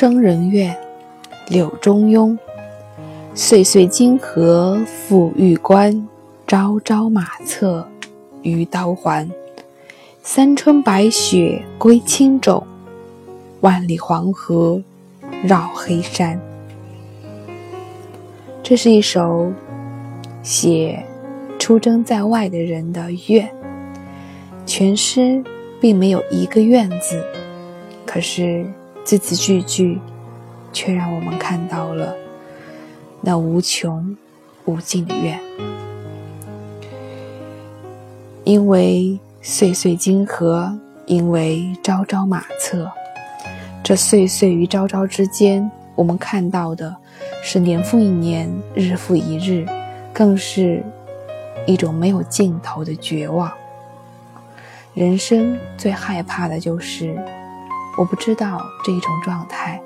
征人怨，柳中庸。岁岁金河复玉关，朝朝马策于刀环。三春白雪归青冢，万里黄河绕黑山。这是一首写出征在外的人的怨，全诗并没有一个怨字，可是字字句句却让我们看到了那无穷无尽的怨，因为。岁岁金河，因为朝朝马策。这岁岁与朝朝之间，我们看到的是年复一年，日复一日，更是一种没有尽头的绝望。人生最害怕的就是，我不知道这一种状态，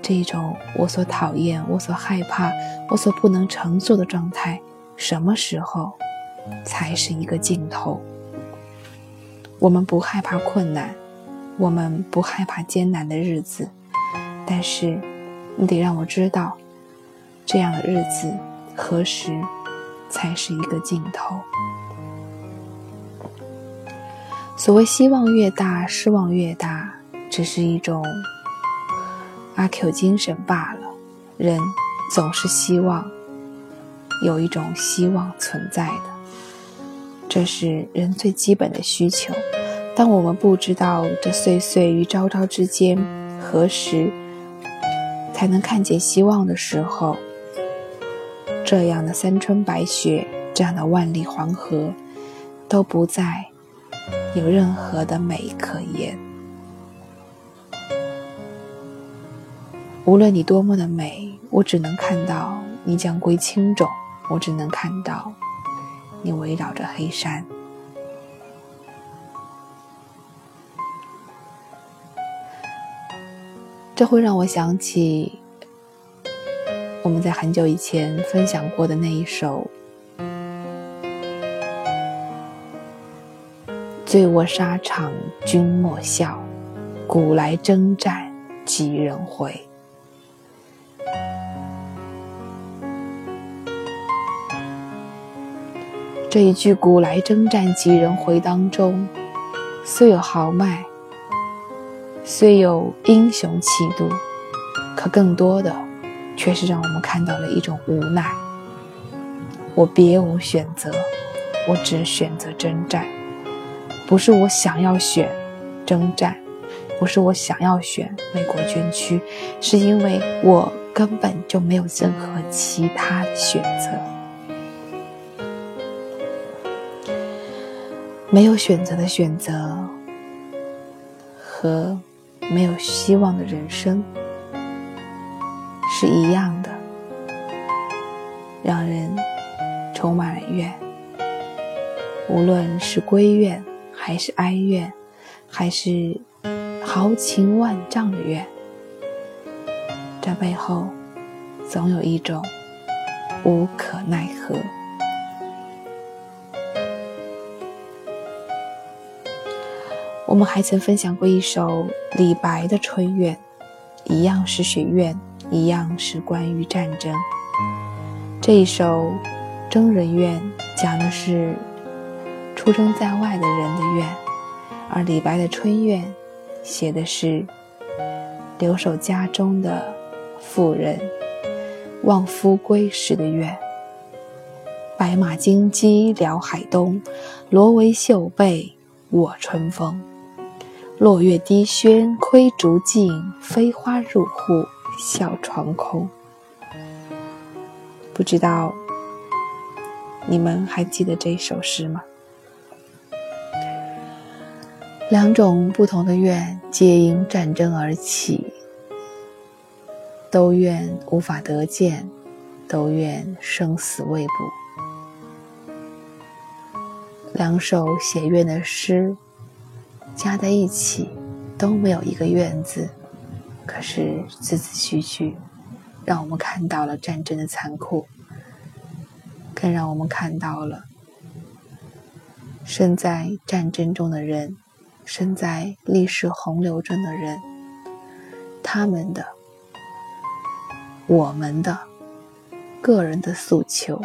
这一种我所讨厌、我所害怕、我所不能承受的状态，什么时候才是一个尽头？我们不害怕困难，我们不害怕艰难的日子，但是，你得让我知道，这样的日子何时才是一个尽头？所谓希望越大，失望越大，只是一种阿 Q 精神罢了。人总是希望有一种希望存在的。这是人最基本的需求。当我们不知道这岁岁与朝朝之间何时才能看见希望的时候，这样的三春白雪，这样的万里黄河，都不再有任何的美可言。无论你多么的美，我只能看到你将归青冢，我只能看到。你围绕着黑山，这会让我想起我们在很久以前分享过的那一首“醉卧沙场君莫笑，古来征战几人回”。这一句“古来征战几人回”当中，虽有豪迈，虽有英雄气度，可更多的却是让我们看到了一种无奈。我别无选择，我只选择征战。不是我想要选征战，不是我想要选为国捐躯，是因为我根本就没有任何其他的选择。没有选择的选择和没有希望的人生是一样的，让人充满了怨。无论是归怨，还是哀怨，还是豪情万丈的怨，这背后总有一种无可奈何。我们还曾分享过一首李白的春怨，一样是学院，一样是关于战争。这一首《征人怨》讲的是出征在外的人的怨，而李白的春怨写的是留守家中的妇人望夫归时的怨。白马金鸡辽海东，罗帷绣被卧春风。落月低轩窥竹径，飞花入户笑窗空。不知道你们还记得这首诗吗？两种不同的愿，皆因战争而起，都愿无法得见，都愿生死未卜。两首写愿的诗。加在一起都没有一个“怨”字，可是字字句句，让我们看到了战争的残酷，更让我们看到了身在战争中的人，身在历史洪流中的人，他们的我们的个人的诉求，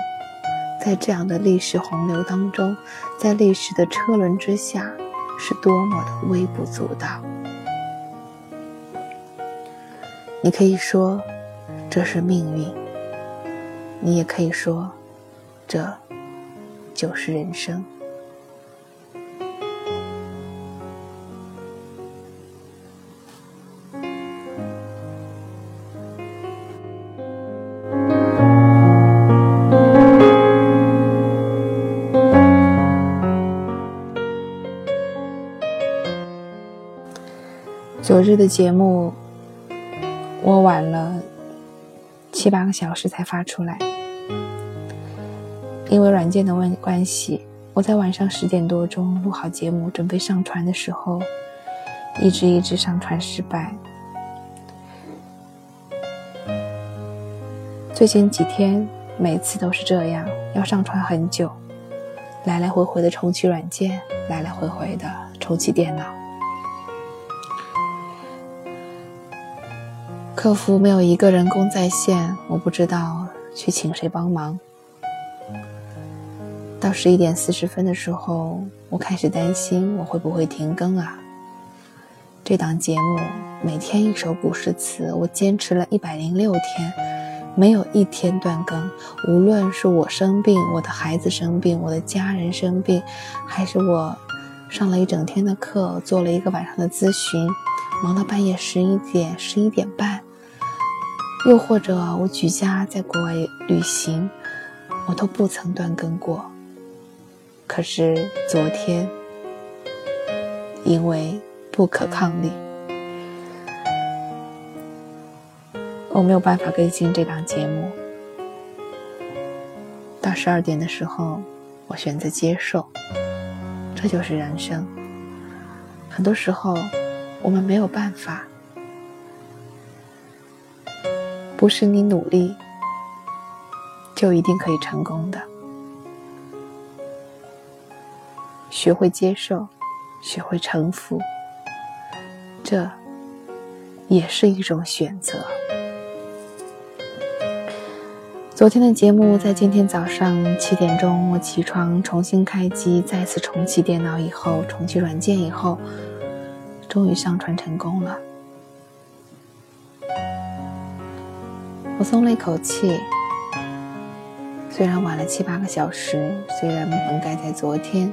在这样的历史洪流当中，在历史的车轮之下，是多么的微不足道。你可以说这是命运，你也可以说这就是人生。昨日的节目，我晚了七八个小时才发出来，因为软件的问关系，我在晚上十点多钟录好节目，准备上传的时候，一直一直上传失败。最近几天每次都是这样，要上传很久，来来回回的重启软件，来来回回的重启电脑。客服没有一个人工在线，我不知道去请谁帮忙。到十一点四十分的时候，我开始担心我会不会停更啊？这档节目每天一首古诗词，我坚持了一百零六天，没有一天断更。无论是我生病，我的孩子生病，我的家人生病，还是我上了一整天的课，做了一个晚上的咨询，忙到半夜十一点、十一点半。又或者我举家在国外旅行，我都不曾断更过。可是昨天，因为不可抗力，我没有办法更新这档节目。到十二点的时候，我选择接受，这就是人生。很多时候，我们没有办法。不是你努力就一定可以成功的。学会接受，学会臣服，这也是一种选择。昨天的节目在今天早上七点钟，我起床重新开机，再次重启电脑以后，重启软件以后，终于上传成功了。我松了一口气，虽然晚了七八个小时，虽然本该在昨天，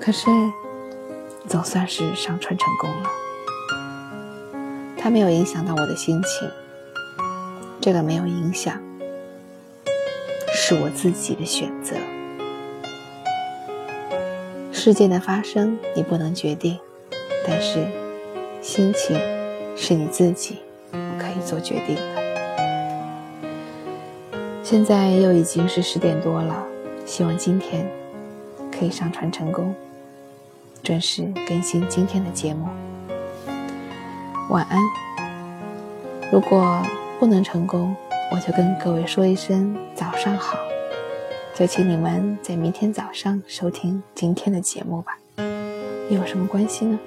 可是总算是上传成功了。它没有影响到我的心情，这个没有影响，是我自己的选择。事件的发生你不能决定，但是心情是你自己。做决定的。现在又已经是十点多了，希望今天可以上传成功，准时更新今天的节目。晚安。如果不能成功，我就跟各位说一声早上好，就请你们在明天早上收听今天的节目吧。有什么关系呢？